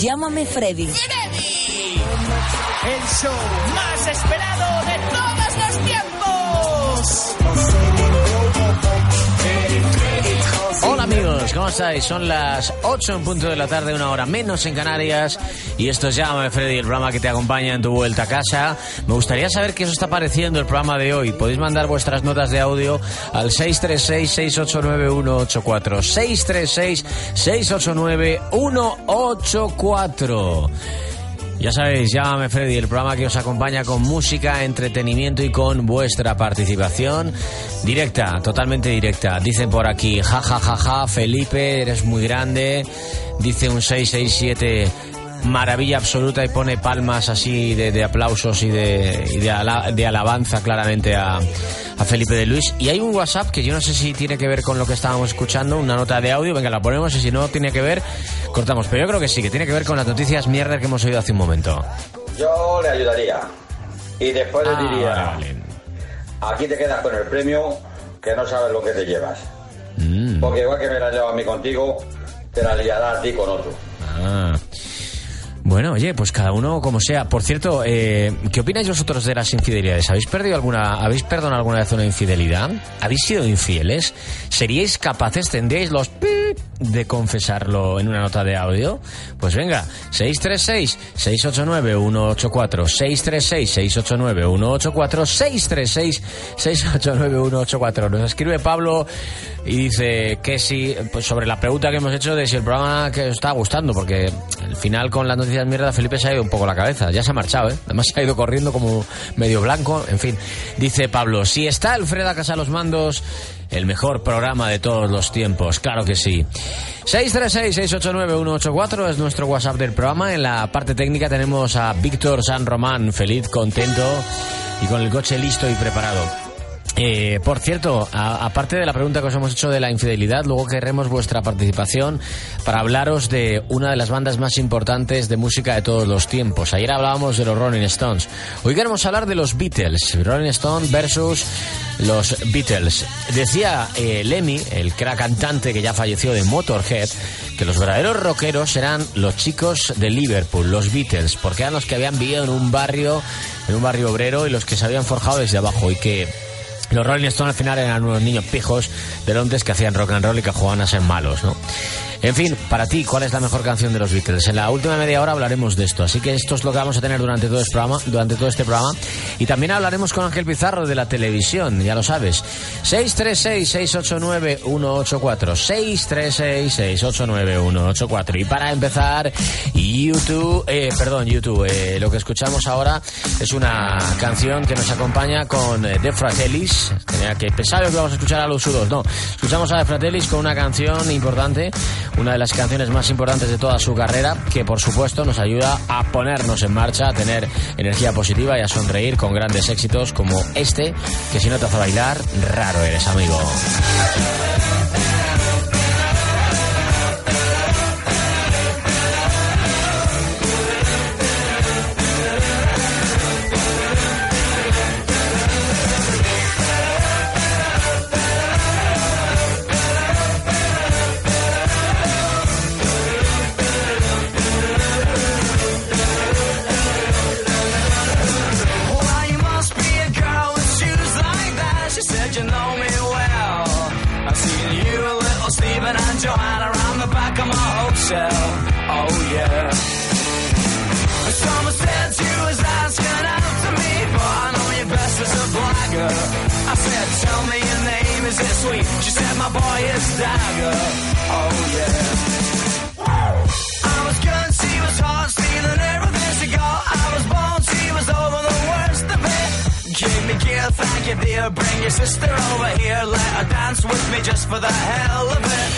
Llámame Freddy. El show más esperado de todos los tiempos. Amigos, ¿cómo estáis? Son las 8 en punto de la tarde, una hora menos en Canarias. Y esto es Llámame Freddy, el programa que te acompaña en tu vuelta a casa. Me gustaría saber qué os está pareciendo el programa de hoy. Podéis mandar vuestras notas de audio al 636-689-184. 636-689-184. Ya sabéis, llámame Freddy, el programa que os acompaña con música, entretenimiento y con vuestra participación directa, totalmente directa. Dicen por aquí, ja, ja, ja, ja, Felipe, eres muy grande. Dice un 667, maravilla absoluta y pone palmas así de, de aplausos y, de, y de, ala- de alabanza claramente a, a Felipe de Luis. Y hay un WhatsApp que yo no sé si tiene que ver con lo que estábamos escuchando, una nota de audio, venga, la ponemos y si no tiene que ver, cortamos. Pero yo creo que sí, que tiene que ver con las noticias mierda que hemos oído hace un momento. Yo le ayudaría. Y después le Ah, diría, vale. aquí te quedas con el premio, que no sabes lo que te llevas. Mm, Porque igual que me la lleva a mí contigo, te la liará a ti con otro. ah. Bueno, oye, pues cada uno como sea. Por cierto, eh, ¿qué opináis vosotros de las infidelidades? ¿Habéis perdido alguna, habéis perdonado alguna vez una infidelidad? ¿Habéis sido infieles? ¿Seríais capaces, tendríais los pip de confesarlo en una nota de audio? Pues venga, 636-689-184, 636-689-184, 636-689-184. Nos escribe Pablo y dice que sí, pues sobre la pregunta que hemos hecho de si el programa que os está gustando, porque al final con las noticias mierda Felipe se ha ido un poco la cabeza, ya se ha marchado, ¿eh? Además se ha ido corriendo como medio blanco, en fin. Dice Pablo, si está Alfreda Casa los mandos, el mejor programa de todos los tiempos, claro que sí. 636-689-184 es nuestro WhatsApp del programa. En la parte técnica tenemos a Víctor San Román, feliz, contento y con el coche listo y preparado. Eh, por cierto, aparte de la pregunta que os hemos hecho de la infidelidad, luego querremos vuestra participación para hablaros de una de las bandas más importantes de música de todos los tiempos. Ayer hablábamos de los Rolling Stones. Hoy queremos hablar de los Beatles. Rolling Stone versus los Beatles. Decía eh, Lemmy, el crack cantante que ya falleció de Motorhead, que los verdaderos rockeros eran los chicos de Liverpool, los Beatles, porque eran los que habían vivido en un barrio, en un barrio obrero y los que se habían forjado desde abajo y que los Rolling Stones al final eran unos niños pijos de Londres que hacían rock and roll y que jugaban a ser malos, ¿no? En fin, para ti, ¿cuál es la mejor canción de los Beatles? En la última media hora hablaremos de esto, así que esto es lo que vamos a tener durante todo este programa, durante todo este programa. Y también hablaremos con Ángel Pizarro de la televisión, ya lo sabes. 636-689-184. 636-689-184. Y para empezar, YouTube, eh, perdón, YouTube, eh, lo que escuchamos ahora es una canción que nos acompaña con eh, Fratellis. Tenía que pensar que vamos a escuchar a los sudos, no. Escuchamos a The Fratellis con una canción importante, una de las canciones más importantes de toda su carrera, que por supuesto nos ayuda a ponernos en marcha, a tener energía positiva y a sonreír con grandes éxitos como este, que si no te hace bailar, raro eres, amigo. bring your sister over here, let her dance with me just for the hell of it.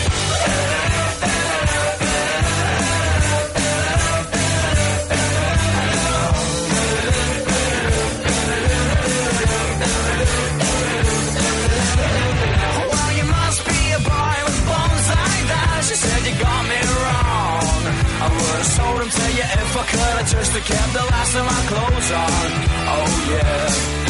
Well, you must be a boy with bones like that. She said you got me wrong. I would have sold to you if I could have just kept the last of my clothes on. Oh yeah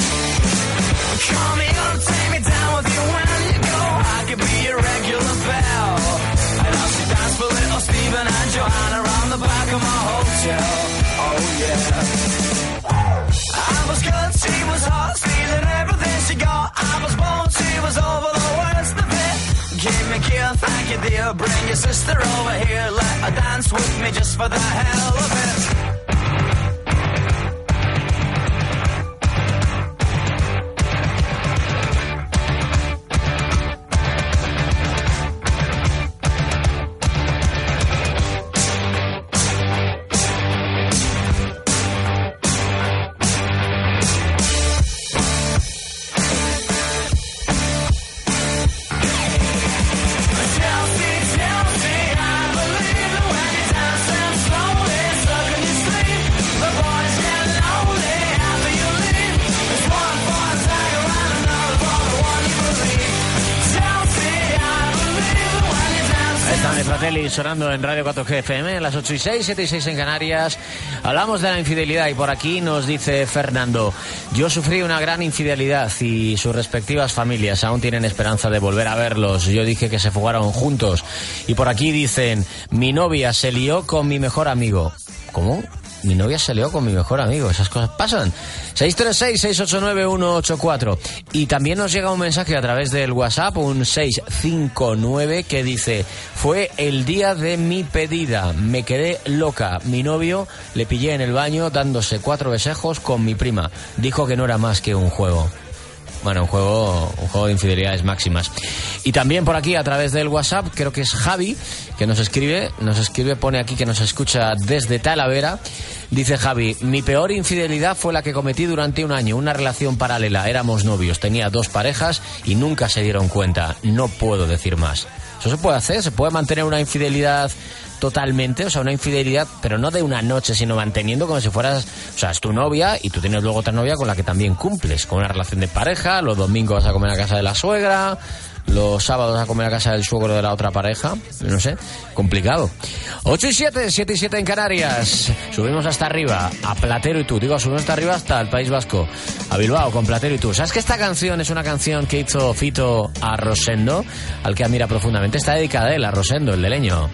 thank you dear. Bring your sister over here, let her dance with me just for the hell of it. Sonando en Radio 4G FM, las 8 y 6, 7 y 6 en Canarias. Hablamos de la infidelidad y por aquí nos dice Fernando, yo sufrí una gran infidelidad y sus respectivas familias aún tienen esperanza de volver a verlos. Yo dije que se fugaron juntos. Y por aquí dicen, mi novia se lió con mi mejor amigo. ¿Cómo? Mi novia se lió con mi mejor amigo. Esas cosas pasan. 636-689-184. Y también nos llega un mensaje a través del WhatsApp, un 659, que dice, fue el día de mi pedida. Me quedé loca. Mi novio le pillé en el baño dándose cuatro besejos con mi prima. Dijo que no era más que un juego. Bueno, un juego, un juego de infidelidades máximas. Y también por aquí, a través del WhatsApp, creo que es Javi, que nos escribe, nos escribe, pone aquí que nos escucha desde Talavera. Dice Javi, mi peor infidelidad fue la que cometí durante un año, una relación paralela. Éramos novios, tenía dos parejas y nunca se dieron cuenta. No puedo decir más. Eso se puede hacer, se puede mantener una infidelidad totalmente, o sea, una infidelidad, pero no de una noche, sino manteniendo como si fueras, o sea, es tu novia y tú tienes luego otra novia con la que también cumples, con una relación de pareja, los domingos vas a comer a casa de la suegra, los sábados a comer a casa del suegro de la otra pareja, no sé, complicado. 8 y 7, 7 y 7 en Canarias. Subimos hasta arriba, a Platero y tú. Digo, subimos hasta arriba hasta el País Vasco, a Bilbao con Platero y tú. ¿Sabes que esta canción es una canción que hizo Fito a Rosendo, al que admira profundamente? Está dedicada a él, a Rosendo, el de leño.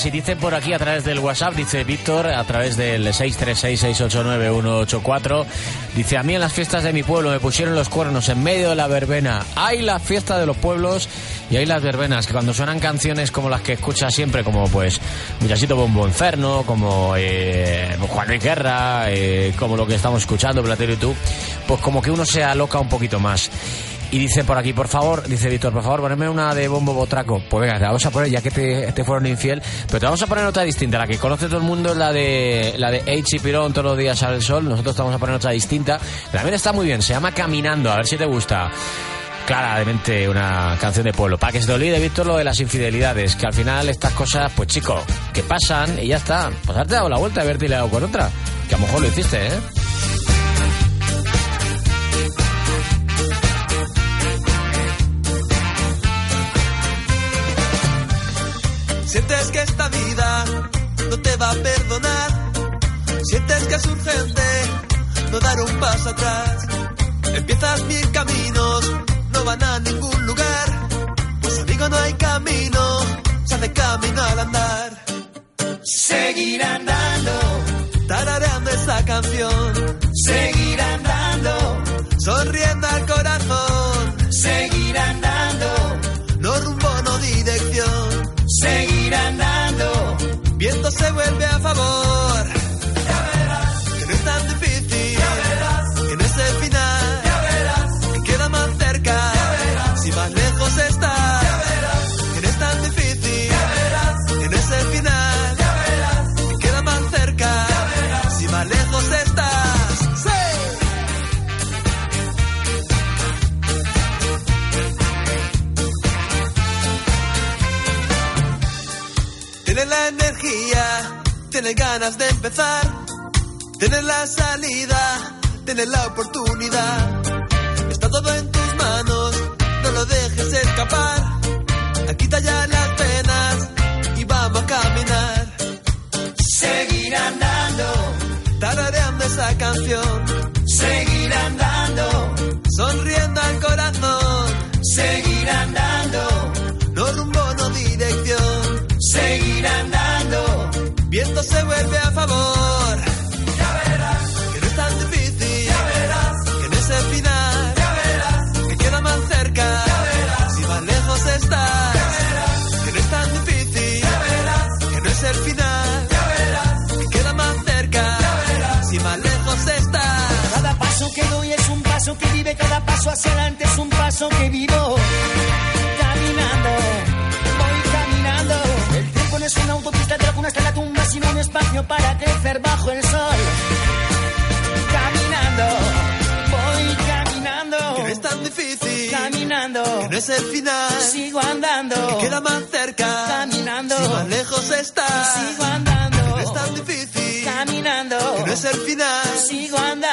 10 en Canarias. Y dice por aquí a través del WhatsApp, dice Víctor, a través del 636-689-184, dice, a mí en las fiestas de mi pueblo me pusieron los cuernos en medio de la verbena. Hay la fiesta de los pueblos y hay las verbenas, que cuando suenan canciones como las que escuchas siempre, como pues Muchachito Bombo Inferno, como eh, Juan Luis Guerra, eh, como lo que estamos escuchando, Platero y tú, pues como que uno se aloca un poquito más. Y dice por aquí, por favor, dice Víctor, por favor, poneme una de Bombo Botraco. Pues venga, te vamos a poner, ya que te, te fueron infiel, pero te vamos a poner otra distinta. La que conoce todo el mundo la de la de H Pirón todos los días al sol. Nosotros te vamos a poner otra distinta. También está muy bien, se llama Caminando, a ver si te gusta. Claramente una canción de pueblo. Para que se te olvide, Víctor, lo de las infidelidades. Que al final estas cosas, pues chico, que pasan y ya está. Pues haberte dado la vuelta y haberte liado con otra. Que a lo mejor lo hiciste, ¿eh? Sientes que esta vida no te va a perdonar. Sientes que es urgente no dar un paso atrás. Empiezas mil caminos, no van a ningún lugar. Pues amigo, no hay camino, se hace camino al andar. Seguir andando, tarareando esa canción. Seguir andando, sonriendo al corazón. Seguir tienes ganas de empezar, tienes la salida, tienes la oportunidad. Está todo en tus manos, no lo dejes escapar. Se vuelve a favor. Bajo el sol. Caminando, voy caminando. Que no es tan difícil. Caminando, Que no es el final. sigo andando. Que queda más cerca. Caminando. Si más lejos está. Sigo andando. Que no es tan difícil. Caminando, Que no es el final. sigo andando.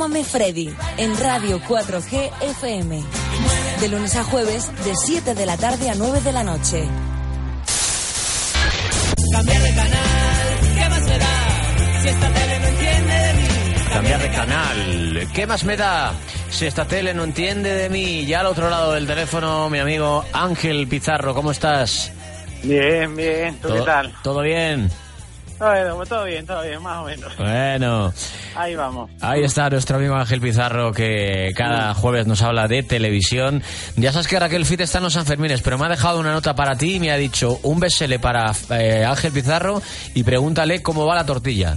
Llámame Freddy en Radio 4G FM. De lunes a jueves, de 7 de la tarde a 9 de la noche. Cambiar de canal, ¿qué más me da? Si esta tele no entiende de mí. Cambiar de canal. ¿Qué más me da? Si esta tele no entiende de mí. Ya al otro lado del teléfono, mi amigo Ángel Pizarro, ¿cómo estás? Bien, bien. ¿Tú qué ¿Todo- tal? ¿Todo bien? Bueno, pues todo bien, todo bien, más o menos. Bueno, Ahí vamos. ahí está nuestro amigo Ángel Pizarro que cada jueves nos habla de televisión. Ya sabes que Raquel Fit está en los Sanfermines, pero me ha dejado una nota para ti y me ha dicho un besele para eh, Ángel Pizarro y pregúntale cómo va la tortilla.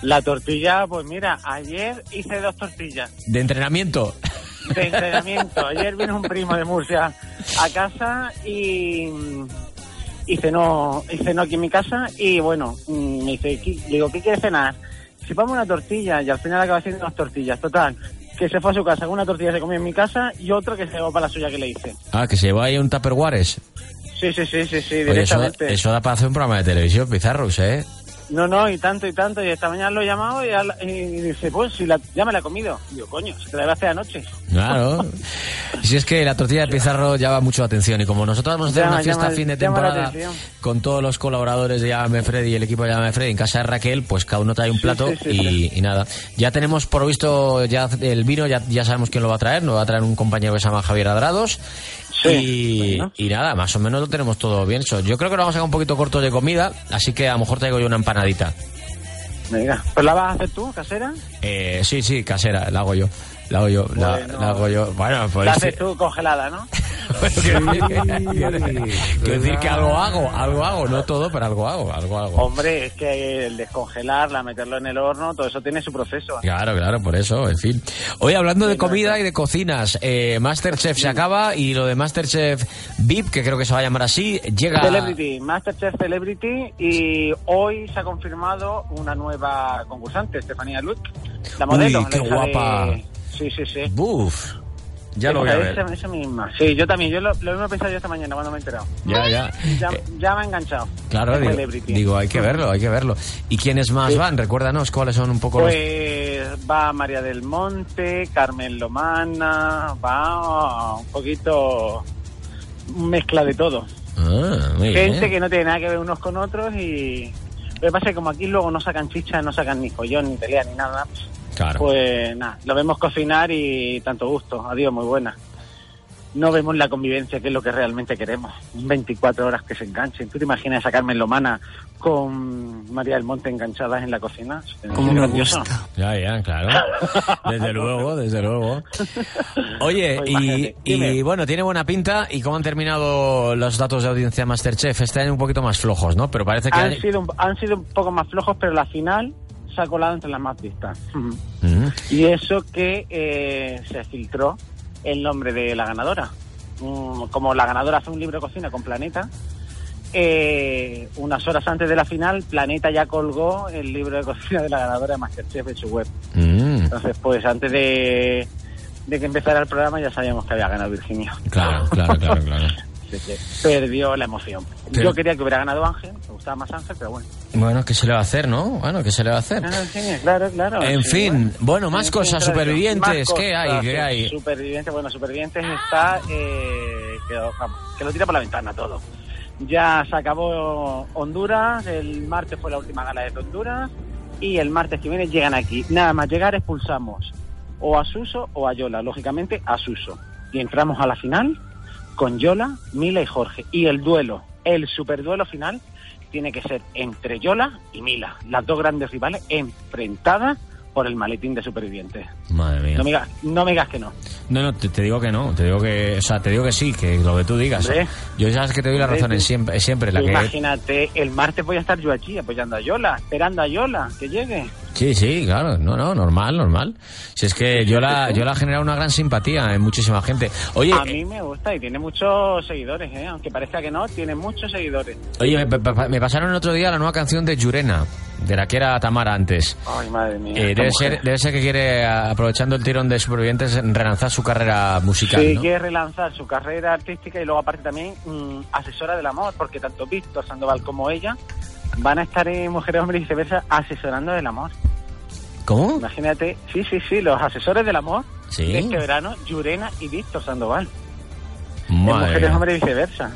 La tortilla, pues mira, ayer hice dos tortillas De entrenamiento. de entrenamiento. Ayer vino un primo de Murcia a casa y, y cenó, y cenó aquí en mi casa y bueno, mm, me dice, "¿Qué-?". digo, ¿qué quieres cenar? si pongo una tortilla y al final acaba haciendo unas tortillas, total. Que se fue a su casa, una tortilla se comió en mi casa y otro que se llevó para la suya que le hice. Ah, que se llevó ahí un Tupperwares. Sí, sí, sí, sí, sí, Oye, eso, directamente. eso da para hacer un programa de televisión, Pizarros, ¿eh? No, no, y tanto y tanto. Y esta mañana lo he llamado y, al- y dice, pues si la, ya me la he comido. Digo, coño, se te la hacer anoche. Claro. si es que la tortilla de Pizarro llama mucho la atención y como nosotros vamos a hacer Llama, una fiesta llama- fin de temporada con todos los colaboradores de Llámame Freddy y el equipo de Llámame Freddy en casa de Raquel, pues cada uno trae un plato sí, sí, y, sí. y nada. Ya tenemos por visto ya el vino, ya, ya sabemos quién lo va a traer, nos va a traer un compañero que se llama Javier Adrados. Y, bueno. y nada, más o menos lo tenemos todo bien hecho. Yo creo que lo vamos a sacar un poquito corto de comida, así que a lo mejor traigo yo una empanadita. Venga, ¿pues la vas a hacer tú, casera? Eh, sí, sí, casera, la hago yo. La hago yo, la, Bueno. la hago yo. Bueno, pues la haces tú congelada, ¿no? Quiero decir- quiero decir que algo hago, algo hago, no todo, pero algo hago, algo hago. Hombre, es que el descongelarla, meterlo en el horno, todo eso tiene su proceso. Claro, claro, por eso, en fin. Hoy hablando de comida y de cocinas, eh, Masterchef se acaba y lo de Masterchef VIP, que creo que se va a llamar así, llega... Celebrity, Masterchef Celebrity y hoy se ha confirmado una nueva concursante, Estefanía Luc, la modelo. Uy, qué hija de- guapa. Sí, sí, sí. Buf, ya lo voy a ver. misma. Sí, yo también, yo lo, lo mismo he pensado yo esta mañana cuando me he enterado. Ya, ya. Ya, Eh, ya me ha enganchado. Claro, digo, digo, hay que verlo, hay que verlo. ¿Y quiénes más Sí. van? Recuérdanos cuáles son un poco los... Pues va María del Monte, Carmen Lomana, va un poquito mezcla de todo. Ah, muy Gente bien. que no tiene nada que ver unos con otros y lo que pasa es que como aquí luego no sacan chicha, no sacan ni follón, ni pelea, ni nada, Claro. pues nada, lo vemos cocinar y tanto gusto, adiós, muy buena. No vemos la convivencia, que es lo que realmente queremos. 24 horas que se enganchen. ¿Tú te imaginas a Carmen Lomana con María del Monte enganchadas en la cocina? Como me gusta. Ya, ya, claro. Desde luego, desde luego. Oye, Pues y, bueno, tiene buena pinta. ¿Y cómo han terminado los datos de audiencia Masterchef? Año un poquito más flojos, ¿no? Pero parece que... Han sido, un- han sido un poco más flojos, pero la final se ha colado entre las más vistas. Mm. Y eso que eh, se filtró el nombre de la ganadora. Mm, como la ganadora hace un libro de cocina con Planeta, eh, unas horas antes de la final, Planeta ya colgó el libro de cocina de la ganadora de Masterchef en su web. Mm. Entonces, pues antes de, de que empezara el programa ya sabíamos que había ganado Virginia. Claro, claro, claro, claro. Así que perdió la emoción. Pero- Yo quería que hubiera ganado Ángel, me gustaba más Ángel, pero bueno. Bueno, ¿qué se le va a hacer, no? Bueno, ¿qué se le va a hacer? Ah, claro, claro. En sí, fin, bueno, más cosas, claro. supervivientes, ¿qué hay? ¿Qué hay? Supervivientes, bueno, supervivientes está eh, que, vamos, que lo tira por la ventana todo. Ya se acabó Honduras, el martes fue la última gala de Honduras y el martes que viene llegan aquí. Nada más llegar expulsamos o a Suso o a Yola, lógicamente a Suso. Y entramos a la final con Yola, Mila y Jorge. Y el duelo, el superduelo final, tiene que ser entre Yola y Mila, las dos grandes rivales enfrentadas por el maletín de supervivientes. Madre mía. No me digas, no me digas que no. No, no, te, te digo que no, te digo que, o sea, te digo que sí, que lo que tú digas. Hombre. Yo sabes que te doy la razón en siempre, siempre la que... Imagínate, el martes voy a estar yo aquí apoyando a Yola, esperando a Yola que llegue. Sí, sí, claro, no, no, normal, normal. Si es que yo la, yo la he generado una gran simpatía en muchísima gente. Oye, A mí me gusta y tiene muchos seguidores, ¿eh? aunque parezca que no, tiene muchos seguidores. oye, me, me- me pasaron el otro día la nueva canción de Yurena, de la que era Tamara antes. Ay, madre mía. Eh, debe, ser, debe ser que quiere, aprovechando el tirón de supervivientes, relanzar su carrera musical, Sí, ¿no? quiere relanzar su carrera artística y luego aparte también mm, asesora del amor, porque tanto Víctor Sandoval como ella van a estar en Mujeres, Hombres y viceversa asesorando del amor. ¿Cómo? Imagínate, sí, sí, sí, los asesores del amor Sí. de este verano, Yurena y Víctor Sandoval. Mujeres. Hombres y viceversa.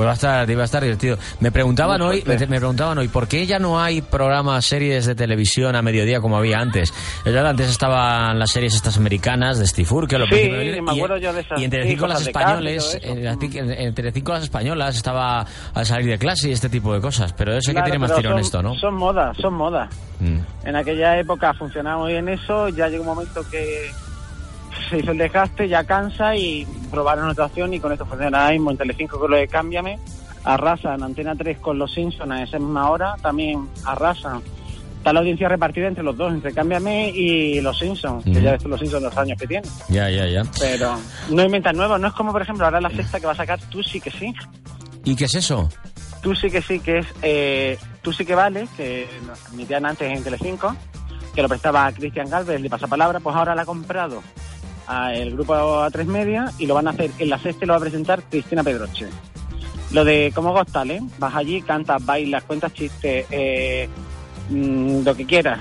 Pues va a estar, va a estar divertido. Me preguntaban hoy, me, preguntaban hoy, ¿por qué ya no hay programas, series de televisión a mediodía como había antes? Antes estaban las series estas americanas de Steve Urkel, los Sí, me y- acuerdo yo de esas, Y entre cinco las y españoles, en- entre cinco las españolas estaba al salir de clase y este tipo de cosas. Pero eso Claro, que tiene más tirón son, esto, ¿no? Son modas, son modas. Mm. En aquella época funcionaba muy bien eso, ya llegó un momento que se hizo el desgaste, ya cansa y probaron otra opción y con esto funciona ahora mismo en Telecinco con lo de Cámbiame, arrasan Antena 3 con Los Simpsons a esa misma hora, también arrasan. Está la audiencia repartida entre los dos, entre Cámbiame y Los Simpsons, que ya ves Los Simpsons los años que tienen. Ya, ya, ya. Pero no inventan nuevos, no es como por ejemplo ahora la sexta que va a sacar Tú sí que sí. ¿Y qué es eso? Tú sí que sí, que es eh, Tú sí que vale, que nos emitían antes en Telecinco, que lo prestaba a Cristian Galvez de Pasapalabra, pues ahora la ha comprado a el grupo A3 Media y lo van a hacer en la sexta y lo va a presentar Cristina Pedroche. Lo de como Got Talent, vas allí, cantas, bailas, cuentas chistes, eh, mm, lo que quieras.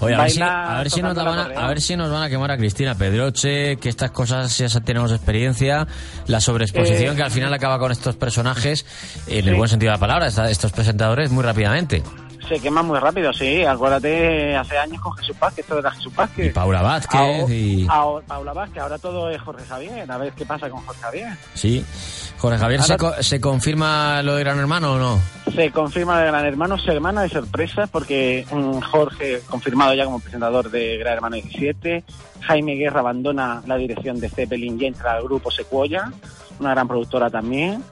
Oye, a ver, si, Baila a ver si nos van a, correa. a ver si nos van a quemar a Cristina Pedroche, que estas cosas ya tenemos experiencia, la sobreexposición Eh, que al final acaba con estos personajes, en el buen sentido de la palabra, estos presentadores muy rápidamente. Se quema muy rápido, sí. Acuérdate, hace años con Jesús Paz, que esto era Jesús Paz. Que Y Paula Vázquez Ahora- y... ahora- Paula Vázquez, ahora todo es Jorge Javier. A ver qué pasa con Jorge Javier. Sí. Jorge Javier, ¿se, co- ¿se confirma lo de Gran Hermano o no? Se confirma de Gran Hermano semana de sorpresa porque mm, Jorge, confirmado ya como presentador de Gran Hermano 17, Jaime Guerra abandona la dirección de Zeppelin y entra al grupo Secuoya, una gran productora también.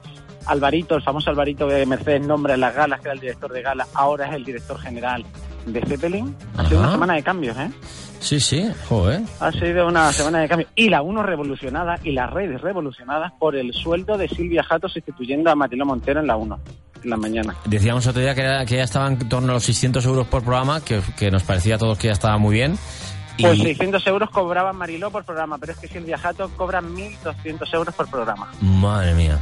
Alvarito, el famoso Alvarito de Mercedes nombra en las galas, que era el director de galas, ahora es el director general de Zeppelin. Ha sido una semana de cambios, ¿eh? Sí, sí, joder. Ha sido una semana de cambios. Y la UNO revolucionada y las redes revolucionadas por el sueldo de Silvia Jato sustituyendo a Matiló Montero en la UNO, en la mañana. Decíamos otro día que, era- que ya estaban en torno a los 600 euros por programa, que, que nos parecía a todos que ya estaba muy bien. Y, Pues 600 euros cobraba Mariló por programa, pero es que Silvia Jato cobra 1.200 euros por programa. madre mía.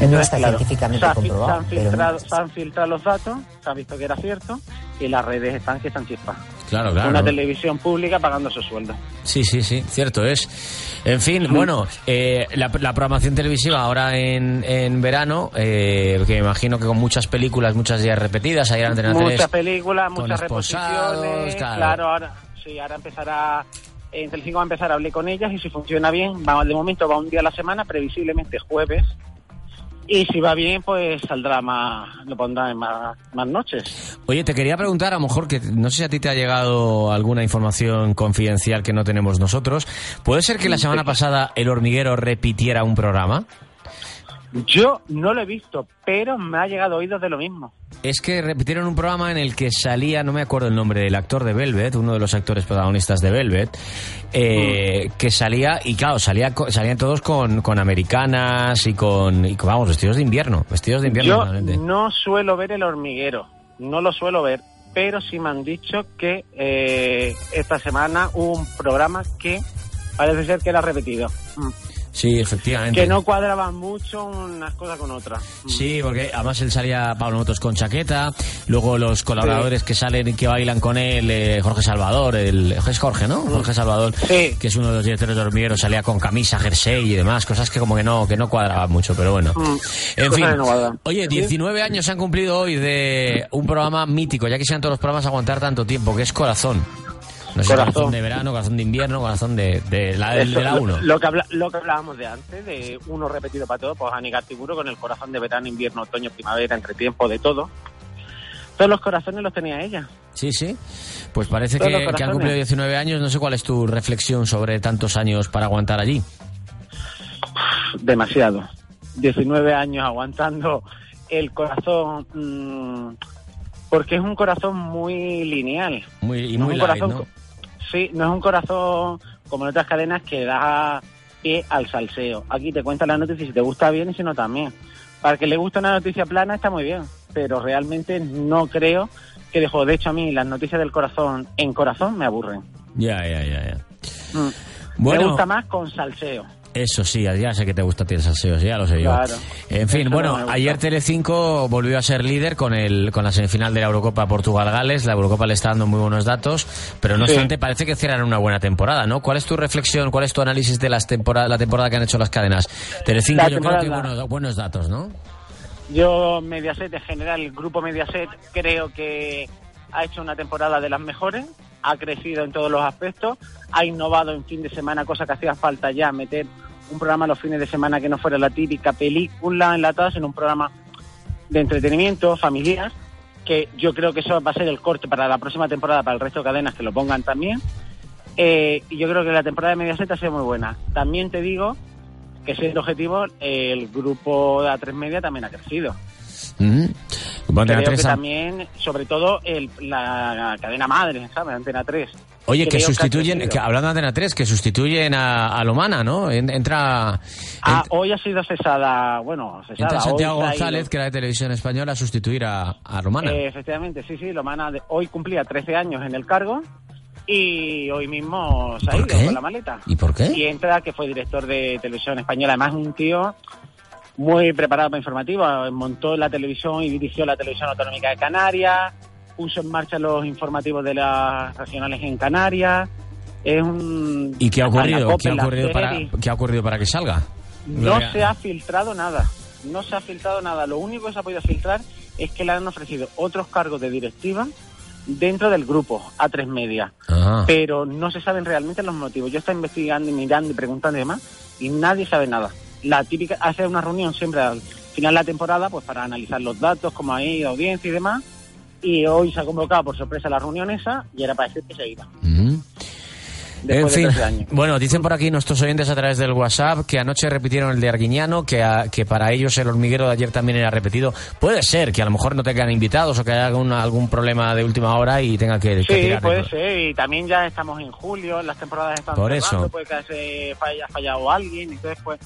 No está Claro, científicamente se, ha comprobado. se han pero filtrado, se han filtrado los datos, se ha visto que era cierto, y las redes están que están chispas. Claro, claro. Una televisión pública pagando su sueldo. Sí, sí, sí, cierto es. En fin, bueno, eh, la, la programación televisiva ahora en, en verano, eh, que me imagino que con muchas películas, muchas días repetidas, ahí en Antena 3. Muchas películas, muchas reposiciones. claro. Claro. ahora sí, ahora empezará. En Telecinco va a empezar a hablar con ellas y si funciona bien, va, de momento va un día a la semana, previsiblemente jueves. Y si va bien, pues saldrá más, lo pondrá en más, más noches. Oye, te quería preguntar, a lo mejor que no sé si a ti te ha llegado alguna información confidencial que no tenemos nosotros. ¿Puede ser que la semana pasada El Hormiguero repitiera un programa? Yo no lo he visto, pero me ha llegado oídos de lo mismo. Es que repitieron un programa en el que salía, no me acuerdo el nombre del actor de Velvet, uno de los actores protagonistas de Velvet, eh, que salía, y claro, salía, salían todos con, con americanas y con, y con, vamos, vestidos de invierno, vestidos de invierno. Yo no suelo ver el hormiguero, no lo suelo ver, pero sí me han dicho que eh, esta semana hubo un programa que parece ser que era repetido. Mm. Sí, efectivamente. Que no cuadraban mucho unas cosas con otras. Mm. Sí, porque además él salía Pablo Motos con chaqueta, luego los colaboradores que salen y que bailan con él, eh, Jorge Salvador, el es Jorge, ¿no? Jorge Salvador, Sí. que es uno de los directores de Hormiguero, salía con camisa, jersey y demás, cosas que como que no que no cuadraban mucho, pero bueno. Mm. En fin. que no. Oye, 19 años se han cumplido hoy de un programa mítico, ya quisieran todos los programas aguantar tanto tiempo, que es Corazón. No sé, Corazón. corazón de verano, corazón de invierno, corazón de, de la, Eso, de la lo- 1. Lo, que habla- lo que hablábamos de antes, de uno repetido para todo, pues Anígar Tiburo con el corazón de verano, invierno, otoño, primavera, entre tiempo, de todo. Todos los corazones los tenía ella. Sí, sí. Pues parece Todos que, que han cumplido 19 años. No sé cuál es tu reflexión sobre tantos años para aguantar allí. demasiado. 19 años aguantando el corazón, mm, porque es un corazón muy lineal. Muy, y muy light, corazón ¿no? Sí, no es un corazón como en otras cadenas que da pie al salseo. Aquí te cuentan la noticia si te gusta bien y si no también. Para que le guste una noticia plana está muy bien, pero realmente no creo que dejo. De hecho, a mí las noticias del corazón en corazón me aburren. Ya, ya, ya, ya. Mm. Bueno. Me gusta más con salseo. Eso sí, ya sé que te gusta a ti el salseo, sí, ya lo sé yo. Claro. En fin, Eso bueno, no ayer Telecinco volvió a ser líder con el con la semifinal de la Eurocopa Portugal-Gales. La Eurocopa le está dando muy buenos datos, pero no Sí. obstante parece que cierran una buena temporada, ¿no? ¿Cuál es tu reflexión, cuál es tu análisis de las temporada, la temporada que han hecho las cadenas? Telecinco La yo creo que buenos, buenos datos, ¿no? Yo, Mediaset, en general, el grupo Mediaset, creo que ha hecho una temporada de las mejores, ha crecido en todos los aspectos, ha innovado en fin de semana, cosa que hacía falta ya, meter un programa los fines de semana que no fuera la típica película enlatada, sino un programa de entretenimiento familiar, que yo creo que eso va a ser el corte para la próxima temporada, para el resto de cadenas que lo pongan también. Eh, y yo creo que la temporada de Mediaset ha sido muy buena. También te digo que siendo objetivo, el grupo de A3 Media también ha crecido. Ujú. Bueno, Antena Creo 3 que ha- también, sobre todo, el, la cadena madre, ¿sabes? Antena 3. Oye, que sustituyen, que, hablando de Antena 3, que sustituyen a, a Lomana, ¿no? En- entra, Ah, hoy ha sido cesada, bueno, cesada. entra Santiago ido. González, que era de Televisión Española, a sustituir a, a Romana. Eh, efectivamente, sí, sí, Lomana de- hoy cumplía 13 años en el cargo y hoy mismo se ha ¿Por ido con la maleta. ¿Y por qué? Y entra, que fue director de televisión española, además un tío muy preparado para informativos, montó la televisión y dirigió la televisión autonómica de Canarias, puso en marcha los informativos de las regionales en Canarias, es un... ¿Y qué ha ocurrido? ¿Qué ha ocurrido para, serie. qué ha ocurrido para que salga? No se ha filtrado nada, no se ha filtrado nada, lo único que se ha podido filtrar es que le han ofrecido otros cargos de directiva dentro del grupo A3 Media. Ah. pero no se saben realmente los motivos. Yo estoy investigando y mirando y preguntando y demás, y nadie sabe nada. La típica, hace una reunión siempre al final de la temporada, pues para analizar los datos, cómo ha ido, audiencia y demás, y hoy se ha convocado por sorpresa la reunión esa, y era para decir que se iba. Mm. En fin, 13 años. bueno, dicen por aquí nuestros oyentes a través del WhatsApp que anoche repitieron el de Arguiñano, que, a- que para ellos el hormiguero de ayer también era repetido. Puede ser que a lo mejor no tengan invitados o que haya algún, algún problema de última hora y tenga que, que Sí, de- puede ser, y también ya estamos en julio, las temporadas están Por cerrando, eso. puede que haya fallado alguien, entonces pues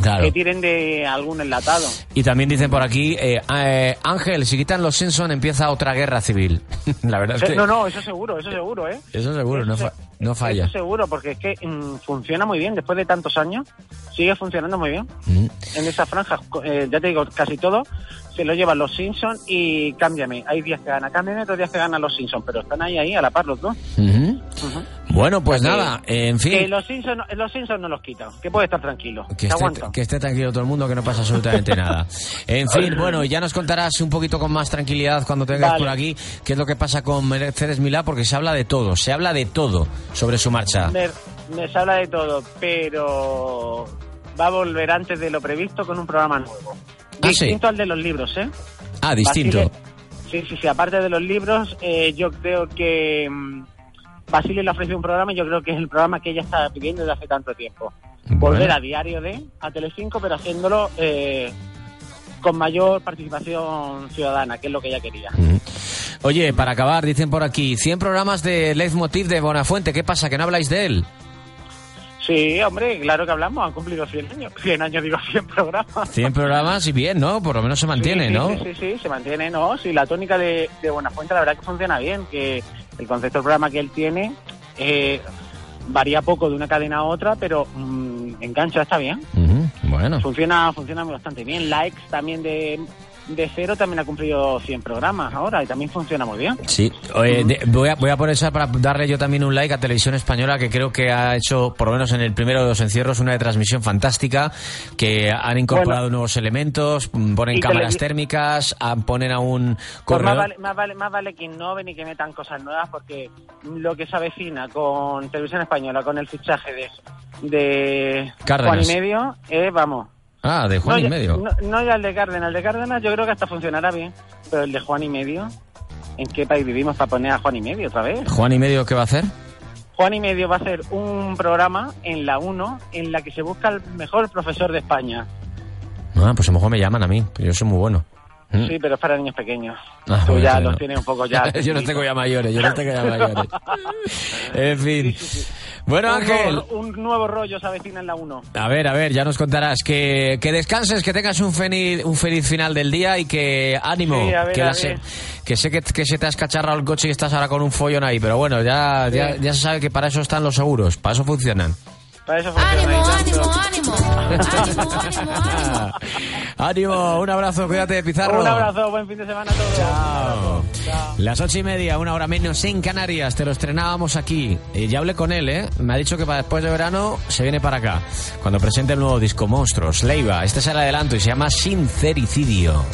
Claro. que tiren de algún enlatado. Y también dicen por aquí, eh, eh, Ángel, si quitan los Simpson empieza otra guerra civil. La verdad es que No, no, eso seguro, eso seguro, ¿eh? eso seguro, no, fa- no falla. Eso seguro, porque es que mm, funciona muy bien. Después de tantos años, sigue funcionando muy bien. Mm. En esa franja, eh, ya te digo, casi todo se lo llevan los Simpsons y cámbiame. Hay días que gana cámbiame, otros días que ganan los Simpsons, pero están ahí, ahí, a la par los dos. Bueno, pues Que- nada, en Que fin. los Simpsons, los Simpsons no los quitan, que puede estar tranquilo. Que Que esté, que esté tranquilo todo el mundo, que no pasa absolutamente nada. En fin, bueno, ya nos contarás un poquito con más tranquilidad cuando te vengas Vale. por aquí qué es lo que pasa con Mercedes Milá, porque se habla de todo, se habla de todo sobre su marcha. Me se habla de todo, pero va a volver antes de lo previsto con un programa nuevo. Ah, sí. Distinto al de los libros, ¿eh? Ah, distinto. Basile- sí, sí, sí. Aparte de los libros, eh, yo creo que mm, Basile le ofrece un programa y yo creo que es el programa que ella está pidiendo desde hace tanto tiempo. Volver a Diario de, a Telecinco, pero haciéndolo eh, con mayor participación ciudadana, que es lo que ella quería. Ujú. Oye, para acabar, dicen por aquí, 100 programas de Leitmotiv de Bonafuente, ¿qué pasa? ¿Que no habláis de él? Sí, hombre, claro que hablamos, han cumplido 100 años. 100 años, digo, 100 programas. 100 programas y bien, ¿no? Por lo menos se mantiene, sí, sí, ¿no? Sí, sí, sí, se mantiene, ¿no? Sí, la tónica de, de Buenafuente la verdad que funciona bien, que el concepto del programa que él tiene eh, varía poco de una cadena a otra, pero mm, engancha, está bien. Bueno. Funciona, funciona bastante bien. Likes también de, de cero también ha cumplido 100 programas ahora y también funciona muy bien. Sí, Oye, de- voy, a, voy a aprovechar para darle yo también un like a Televisión Española, que creo que ha hecho, por lo menos en el primero de los encierros, una de transmisión fantástica, que han incorporado Bueno. nuevos elementos, mm, ponen cámaras térmicas, ah, ponen a un Pues más corredor... vale, más, vale, más vale que innoven y que metan cosas nuevas porque lo que se avecina con Televisión Española, con el fichaje de, de Cárdenas. Juan y Medio, eh, vamos, Ah, de Juan no, y medio. No, no ya el de Cárdenas, el de Cárdenas yo creo que hasta funcionará bien, pero el de Juan y Medio, ¿en qué país vivimos para poner a Juan y Medio otra vez? Juan y medio, ¿qué va a hacer? Juan y Medio va a hacer un programa en la 1 en la que se busca el mejor profesor de España. Ah, pues a lo mejor me llaman a mí, yo soy muy bueno. Mm. Sí, pero es para niños pequeños. Ah, Tú bueno, ya sí, los no. tienes un poco ya. yo no tengo ya mayores, yo no tengo ya mayores. En fin. Bueno, un, Ángel. nuevo, un nuevo rollo se avecina en la 1. A ver, a ver, ya nos contarás. Que, que descanses, que tengas un feliz, un feliz final del día y que ánimo. Sí, a ver, que, a la ver. se- que sé que, que se te ha escacharrado el coche y estás ahora con un follón ahí, pero bueno, ya, ya, ya se sabe que para eso están los seguros, para eso funcionan. Para eso funciona Ánimo, ánimo, ánimo. Ánimo, ánimo, ánimo. ánimo, un abrazo, cuídate, Pizarro. Un abrazo, buen fin de semana a todos. Chao. Chao. Las ocho y media, una hora menos en Canarias, te lo estrenábamos aquí. Eh, ya hablé con él, ¿eh? Me ha dicho que para después de verano se viene para acá, cuando presente el nuevo disco Monstruos, Leiva. Este es el adelanto y se llama Sincericidio.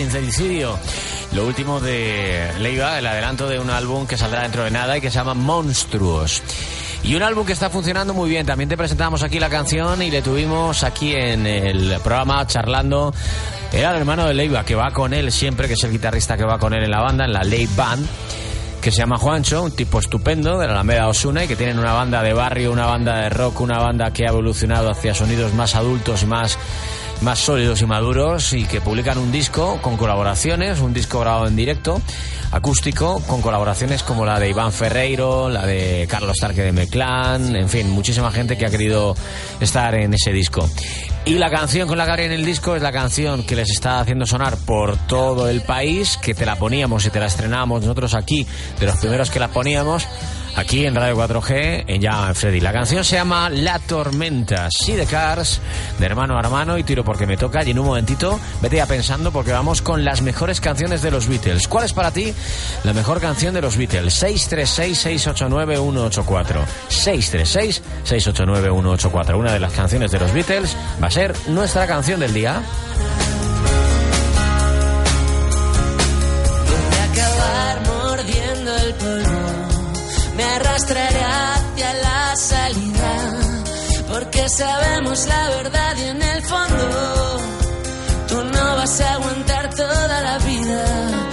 Sincericidio. Lo último de Leiva, el adelanto de un álbum que saldrá dentro de nada y que se llama Monstruos. Y un álbum que está funcionando muy bien. También te presentamos aquí la canción y le tuvimos aquí en el programa charlando. Era el hermano de Leiva, que va con él siempre, que es el guitarrista que va con él en la banda, en la Ley Band, que se llama Juancho, un tipo estupendo de la Alameda Osuna y que tienen una banda de barrio, una banda de rock, una banda que ha evolucionado hacia sonidos más adultos y más más sólidos y maduros y que publican un disco con colaboraciones, un disco grabado en directo, acústico, con colaboraciones como la de Iván Ferreiro, la de Carlos Tarque de Meclán, en fin, muchísima gente que ha querido estar en ese disco. Y la canción con la que abren el disco es la canción que les está haciendo sonar por todo el país, que te la poníamos y te la estrenábamos nosotros aquí, de los primeros que la poníamos, aquí en Radio 4G, en Ya Freddy. La canción se llama La Tormenta, See the Cars, de hermano a hermano, y tiro porque me toca. Y en un momentito, vete ya pensando porque vamos con las mejores canciones de los Beatles. ¿Cuál es para ti la mejor canción de los Beatles? 636-689-184. 636-689-184. Una de las canciones de los Beatles va a ser nuestra canción del día. Arrastraré hacia la salida. Porque sabemos la verdad y en el fondo tú no vas a aguantar toda la vida.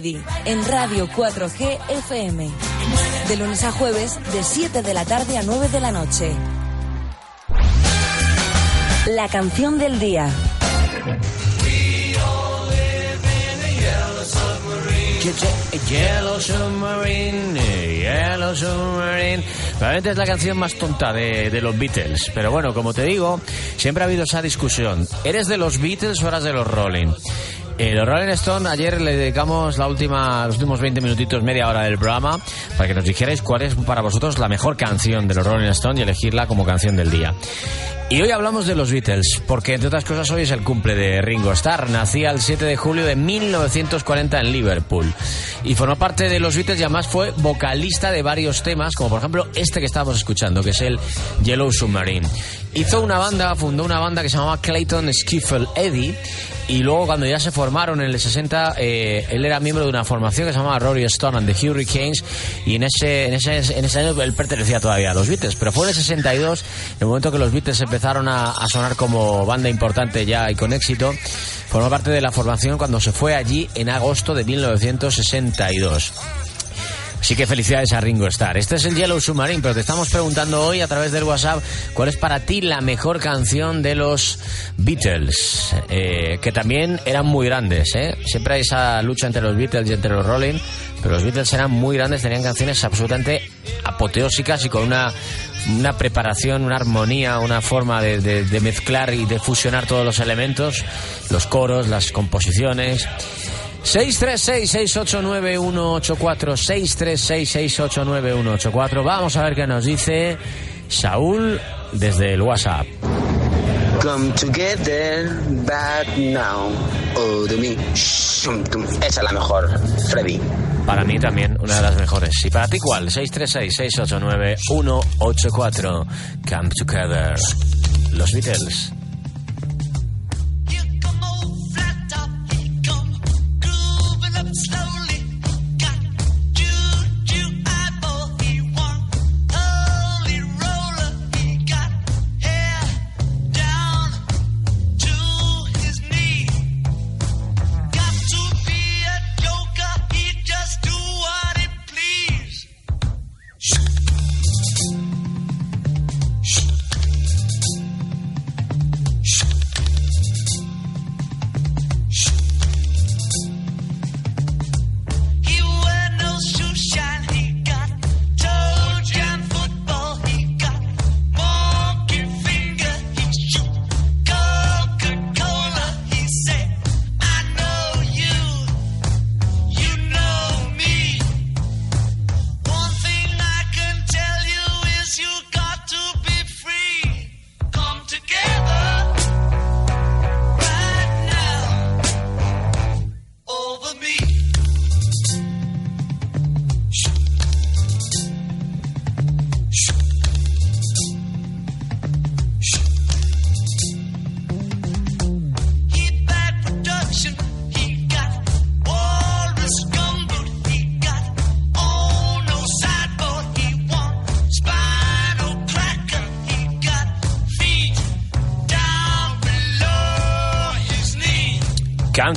En Radio 4G FM. De lunes a jueves, de 7 de la tarde a 9 de la noche. La canción del día. Yellow Submarine, Yellow Submarine. Probablemente es la canción más tonta de, de los Beatles. Pero bueno, como te digo, siempre ha habido esa discusión. ¿Eres de los Beatles o eres de los Rolling? Eh, los Rolling Stone, ayer le dedicamos la última, los últimos 20 minutitos, media hora del programa, para que nos dijerais cuál es para vosotros la mejor canción de los Rolling Stone y elegirla como canción del día. Y hoy hablamos de los Beatles, porque entre otras cosas hoy es el cumple de Ringo Starr. Nacía el 7 de julio de 1940 en Liverpool. Y formó parte de los Beatles y además fue vocalista de varios temas, como por ejemplo este que estábamos escuchando, que es el Yellow Submarine. Hizo una banda, fundó una banda que se llamaba Clayton Skiffle Eddie. Y luego cuando ya se formaron en el 60, eh, él era miembro de una formación que se llamaba Rory Stone and the Hurricanes. Y en ese, en, ese, en ese año él pertenecía todavía a los Beatles. Pero fue en el 62, en el momento que los Beatles empezaron a, a sonar como banda importante ya y con éxito. Formó parte de la formación cuando se fue allí en agosto de 1962. Así que felicidades a Ringo Starr. Este es el Yellow Submarine, pero te estamos preguntando hoy a través del WhatsApp cuál es para ti la mejor canción de los Beatles, eh, que también eran muy grandes. ¿eh? Siempre hay esa lucha entre los Beatles y entre los Rolling, pero los Beatles eran muy grandes, tenían canciones absolutamente apoteósicas y con una, una preparación, una armonía, una forma de, de- de mezclar y de fusionar todos los elementos, los coros, las composiciones. 636-689-184, 636-689-184. Vamos a ver qué nos dice Saúl desde el WhatsApp. Come together, but now. Oh, de mí. Esa es la mejor, Freddy. Para mí también una de las mejores. ¿Y para ti cuál? 636-689-184. Come together. Los Beatles.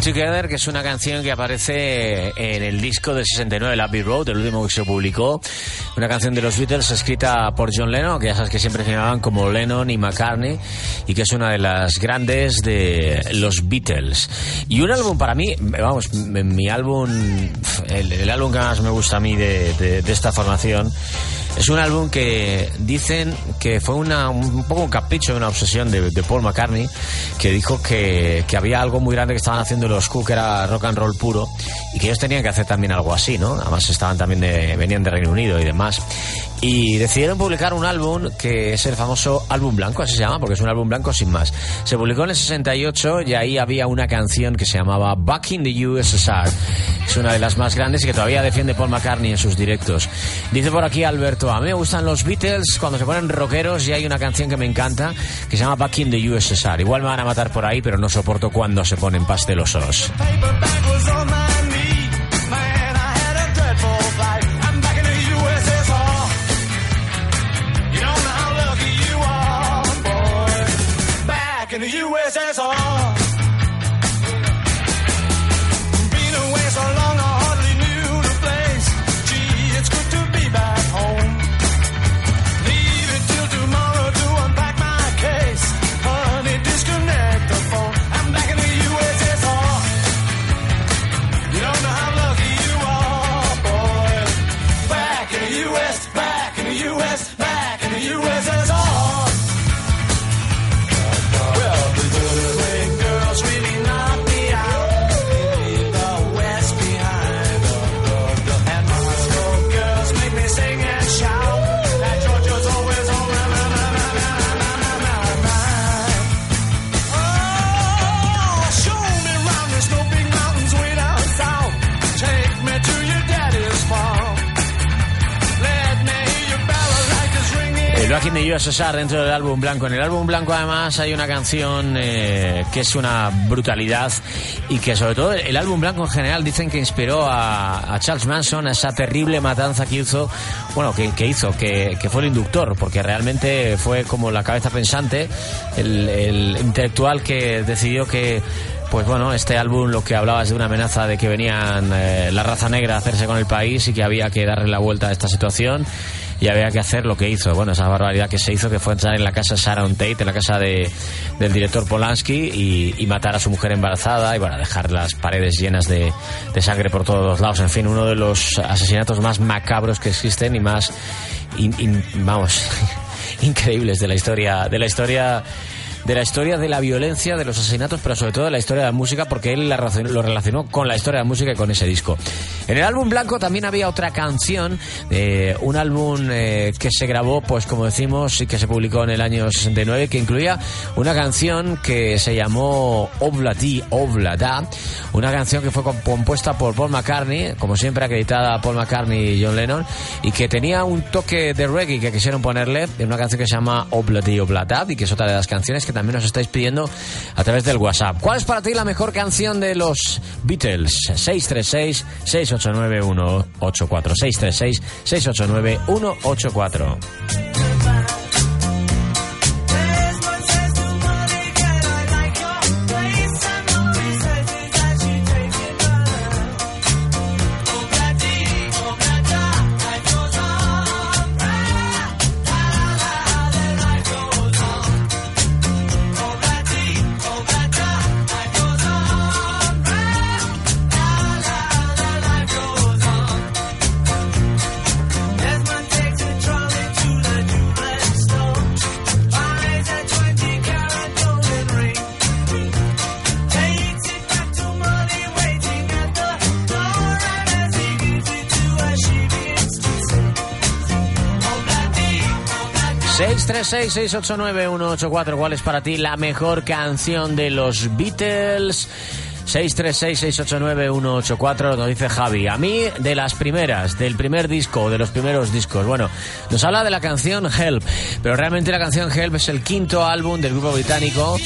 Together, que es una canción que aparece en el disco del 69, el Abbey Road, el último que se publicó. Una canción de los Beatles escrita por John Lennon, que ya sabes que siempre se llamaban como Lennon y McCartney, y que es una de las grandes de los Beatles. Y un álbum para mí, vamos, mi álbum, el, álbum que más me gusta a mí de, de- de esta formación, es un álbum que dicen que fue una, un poco un capricho, una obsesión de, Paul McCartney, que dijo que, que había algo muy grande que estaban haciendo los Who, que era rock and roll puro, y que ellos tenían que hacer también algo así, ¿no? Además estaban también de, venían de Reino Unido y demás. Y decidieron publicar un álbum que es el famoso álbum blanco, así se llama, porque es un álbum blanco sin más. Se publicó en el 68 y ahí había una canción que se llamaba Back in the USSR. Es una de las más grandes y que todavía defiende Paul McCartney en sus directos. Dice por aquí Alberto, a mí me gustan los Beatles cuando se ponen rockeros y hay una canción que me encanta que se llama Back in the USSR. Igual me van a matar por ahí, pero no soporto cuando se ponen pastelosos. USSR dentro del álbum blanco. En el álbum blanco además hay una canción eh, que es una brutalidad y que sobre todo el álbum blanco en general dicen que inspiró a, Charles Manson a esa terrible matanza que hizo, bueno, que, que hizo, que, que fue el inductor, porque realmente fue como la cabeza pensante, el, el intelectual que decidió que pues bueno, este álbum lo que hablaba es de una amenaza de que venían eh, la raza negra a hacerse con el país y que había que darle la vuelta a esta situación y había que hacer lo que hizo. Bueno, esa barbaridad que se hizo que fue entrar en la casa Sharon Tate, en la casa de, del director Polanski y, matar a su mujer embarazada y bueno, dejar las paredes llenas de, de sangre por todos los lados. En fin, uno de los asesinatos más macabros que existen y más, in- vamos, increíbles de la historia, de la historia de la historia de la violencia, de los asesinatos, pero sobre todo de la historia de la música, porque él la lo relacionó con la historia de la música y con ese disco. En el álbum blanco también había otra canción, eh, un álbum eh, que se grabó, pues como decimos, y que se publicó en el año 69, que incluía una canción que se llamó Oblati Oblada, una canción que fue comp- compuesta por Paul McCartney, como siempre acreditada a Paul McCartney y John Lennon, y que tenía un toque de reggae que quisieron ponerle en una canción que se llama Oblati Oblada, y que es otra de las canciones que también os estáis pidiendo a través del WhatsApp. ¿Cuál es para ti la mejor canción de los Beatles? 636-689-184. 636-689-184. 6389184. ¿Cuál es para ti la mejor canción de los Beatles? 636-689-184 nos dice Javi. A mí, de las primeras, del primer disco, de los primeros discos. Bueno, nos habla de la canción Help, pero realmente la canción Help es el quinto álbum del grupo británico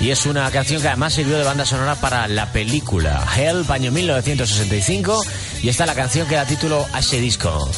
y es una canción que además sirvió de banda sonora para la película Help, año 1965, y esta es la canción que da título a ese disco.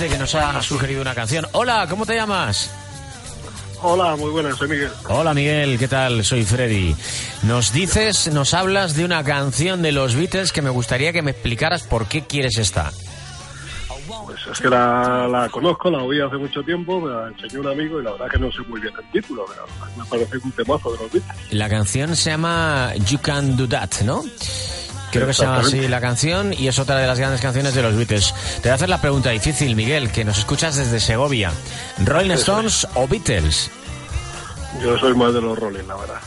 Oyente que nos ha sugerido una canción. Hola, ¿cómo te llamas? Hola, muy buenas, soy Miguel. Hola Miguel, ¿qué tal? Soy Freddy. Nos dices, nos hablas de una canción de los Beatles que me gustaría que me explicaras por qué quieres esta. Pues es que la, la conozco, la oí hace mucho tiempo, me la enseñó un amigo y la verdad que no sé muy bien el título, pero me parece un temazo de los Beatles. La canción se llama You Can Do That, ¿no? Creo que se llama así la canción y es otra de las grandes canciones de los Beatles. Te voy a hacer la pregunta difícil, Miguel, que nos escuchas desde Segovia. ¿Rolling Stones o Beatles? Yo soy más de los Rolling, la verdad.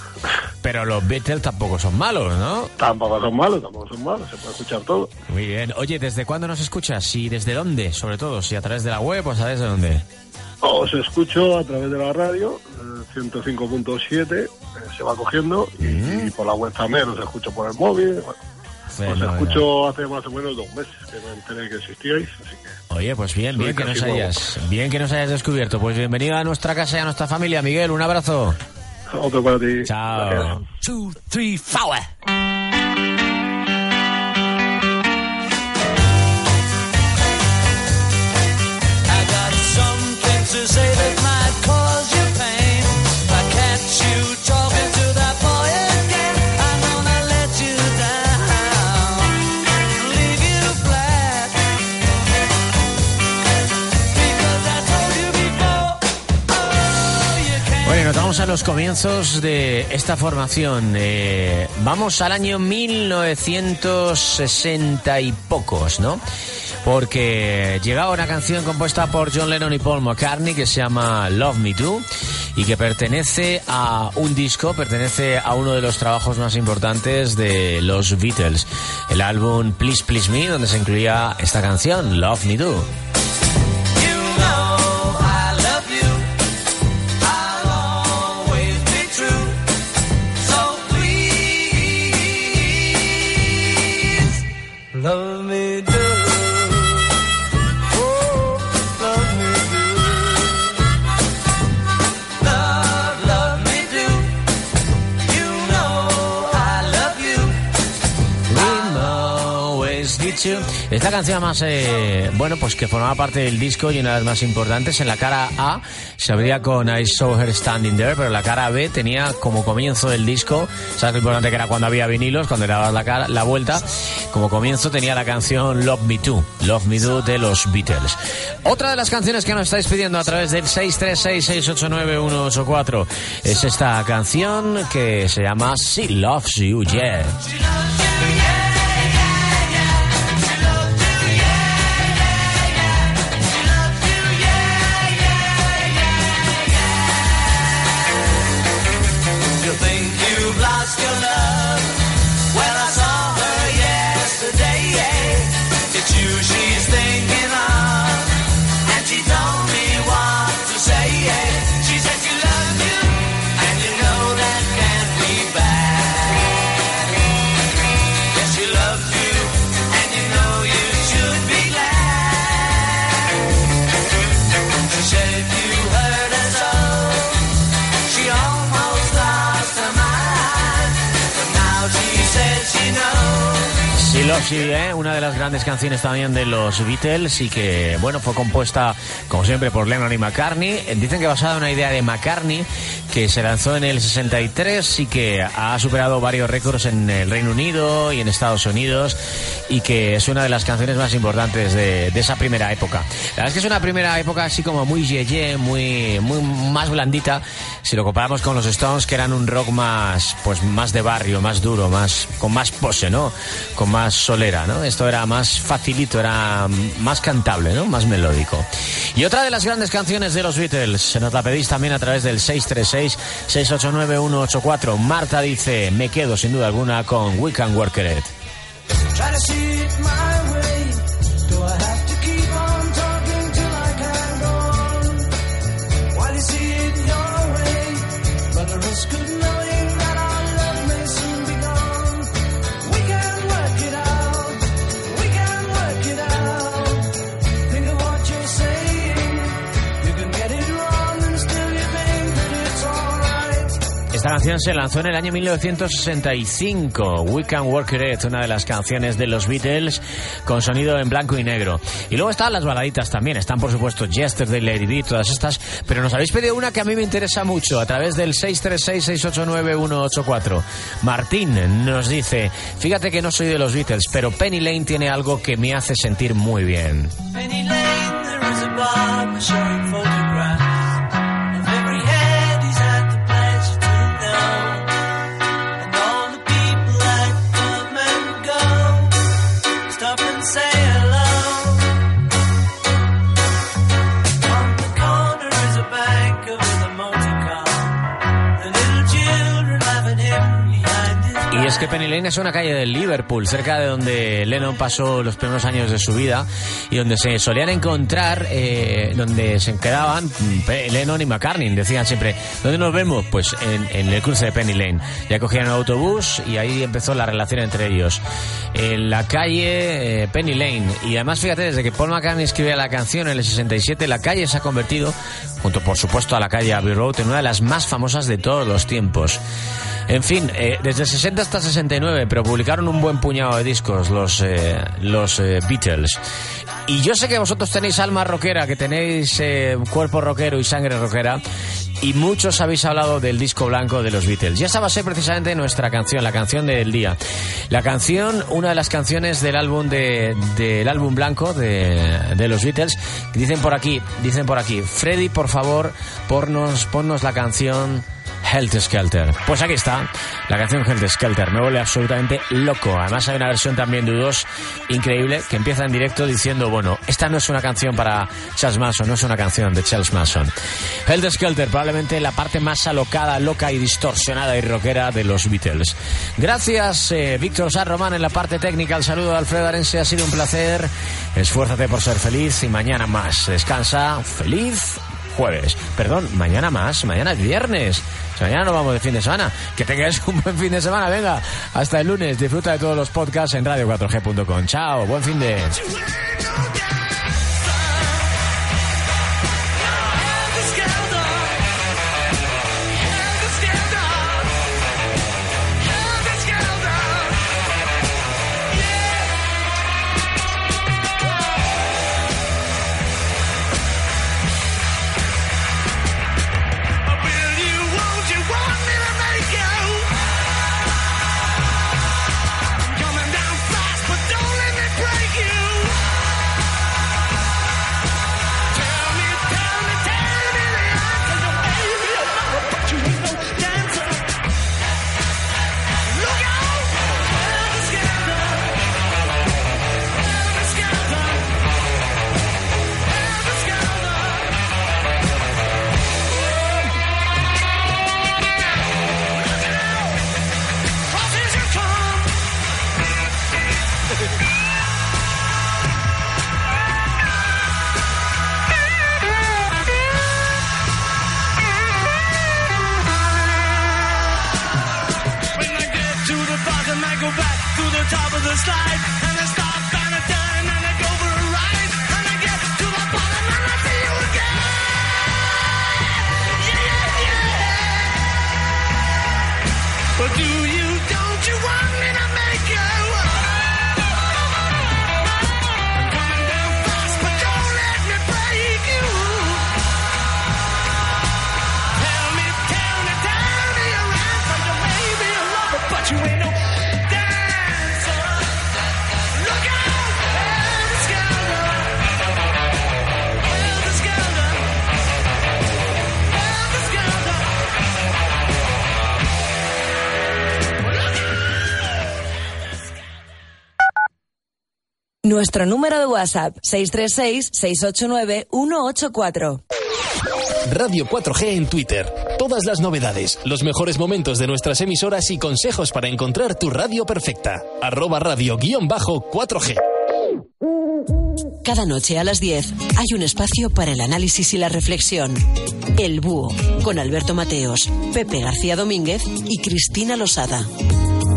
Pero los Beatles tampoco son malos, ¿no? Tampoco son malos, tampoco son malos, se puede escuchar todo. Muy bien. Oye, ¿desde cuándo nos escuchas? ¿Y desde dónde? Sobre todo, si a través de la web o sabes de dónde. Os escucho a través de la radio, eh, 105.7, eh, se va cogiendo, y, Mm. y por la web también os escucho por el móvil. Bueno, os escucho hace más o menos dos meses que me enteré que existíais, así que Oye, pues bien, bien que nos hayas, bien que nos hayas descubierto. Pues bienvenido a nuestra casa y a nuestra familia, Miguel. Un abrazo. otro para ti. Chao. Two, three, four. To say a los comienzos de esta formación. Eh, vamos al año 1960 y pocos, ¿no? Porque llegaba una canción compuesta por John Lennon y Paul McCartney que se llama Love Me Do y que pertenece a un disco, pertenece a uno de los trabajos más importantes de los Beatles, el álbum Please Please Me, donde se incluía esta canción, Love Me Do. La canción más, eh, bueno, pues que formaba parte del disco y una de las más importantes. En la cara A se abría con I Saw Her Standing There, pero la cara B tenía como comienzo del disco, ¿sabes lo importante que era cuando había vinilos, cuando le dabas la, cara, la vuelta? Como comienzo tenía la canción Love Me Too, Love Me Do de los Beatles. Otra de las canciones que nos estáis pidiendo a través del 636-689-184 es esta canción que se llama She Loves You, Yeah. Sí, ¿eh? una de las grandes canciones también de los Beatles y que, bueno, fue compuesta, como siempre, por Lennon y McCartney. Dicen que basada en una idea de McCartney que se lanzó en el 63 y que ha superado varios récords en el Reino Unido y en Estados Unidos y que es una de las canciones más importantes de, de esa primera época. La verdad es que es una primera época así como muy yeye, muy, muy más blandita, si lo comparamos con los Stones, que eran un rock más, pues más de barrio, más duro, más, con más pose, ¿no? Con más solera, ¿no? Esto era más facilito, era más cantable, ¿no? Más melódico. Y otra de las grandes canciones de los Beatles, se nos la pedís también a través del 636-689-184. Marta dice, me quedo sin duda alguna con We Can Work It. Canción se lanzó en el año 1965. We Can Work It, una de las canciones de los Beatles con sonido en blanco y negro. Y luego están las baladitas también. Están, por supuesto, Yesterday, Lady B, todas estas. Pero nos habéis pedido una que a mí me interesa mucho a través del 636-689-184. Martín nos dice: Fíjate que no soy de los Beatles, pero Penny Lane tiene algo que me hace sentir muy bien. Penny Lane, there is a barber que Penny Lane es una calle de Liverpool, cerca de donde Lennon pasó los primeros años de su vida y donde se solían encontrar, eh, donde se quedaban Lennon y McCartney. Decían siempre, ¿dónde nos vemos? Pues en, en el cruce de Penny Lane. Ya cogían un autobús y ahí empezó la relación entre ellos. En la calle eh, Penny Lane. Y además, fíjate, desde que Paul McCartney escribía la canción en el 67, la calle se ha convertido, junto por supuesto a la calle Abbey Road, en una de las más famosas de todos los tiempos. En fin, eh, desde el 60 hasta el 69, pero publicaron un buen puñado de discos los, eh, los eh, Beatles. Y yo sé que vosotros tenéis alma rockera, que tenéis eh, cuerpo rockero y sangre rockera, y muchos habéis hablado del disco blanco de los Beatles. Y esa va a ser precisamente nuestra canción, la canción del día. La canción, una de las canciones del álbum de, del álbum blanco de, de los Beatles. Dicen por aquí, dicen por aquí, Freddy, por favor, pornos, ponnos la canción Helter Skelter. Pues aquí está, la canción Helter Skelter. Me vuelve absolutamente loco. Además hay una versión también de U2 increíble que empieza en directo diciendo, bueno, esta no es una canción para Charles Manson, no es una canción de Charles Manson. Helter Skelter, probablemente la parte más alocada, loca y distorsionada y rockera de los Beatles. Gracias, eh, Víctor San Román en la parte técnica. El saludo de Alfredo Arense, ha sido un placer. Esfuérzate por ser feliz y mañana más. Descansa, feliz jueves. Perdón, mañana más, mañana es viernes. Mañana nos vamos de fin de semana. Que tengáis un buen fin de semana, venga. Hasta el lunes. Disfruta de todos los podcasts en radio4g.com. Chao, buen fin de... to the top of the slide. And I stop and I turn and I go for a ride. And I get to the bottom and I see you again. Yeah, yeah, yeah. But do you, don't you want Nuestro número de WhatsApp 636-689-184. Radio 4G en Twitter. Todas las novedades, los mejores momentos de nuestras emisoras y consejos para encontrar tu radio perfecta. Arroba radio guion bajo 4G. Cada noche a las 10 hay un espacio para el análisis y la reflexión. El Búho, con Alberto Mateos, Pepe García Domínguez y Cristina Losada.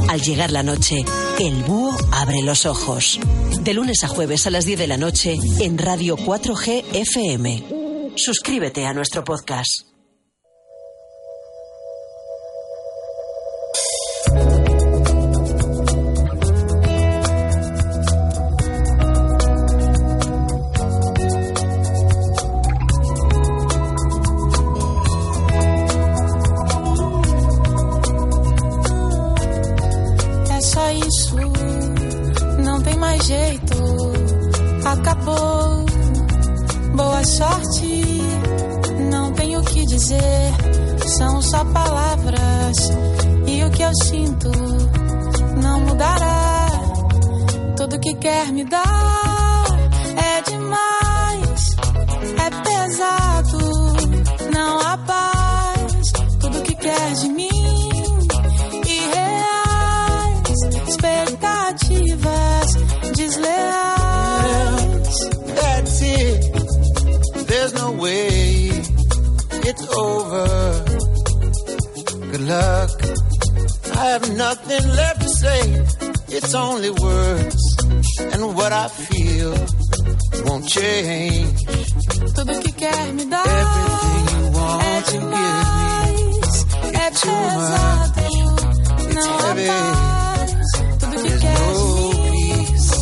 Al llegar la noche, el Búho abre los ojos. De lunes a jueves a las 10 de la noche en Radio 4G FM. Suscríbete a nuestro podcast. Dizer, são só palavras. E o que eu sinto não mudará. Tudo que quer me dar é demais, luck. I have nothing left to say. It's only words. And what I feel won't change. Tudo que quer me dar Everything you é want to give me. é It's too much. It's não heavy. paz. Tudo que There's no peace.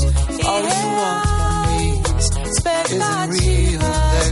All you want from me reais, is real expectativas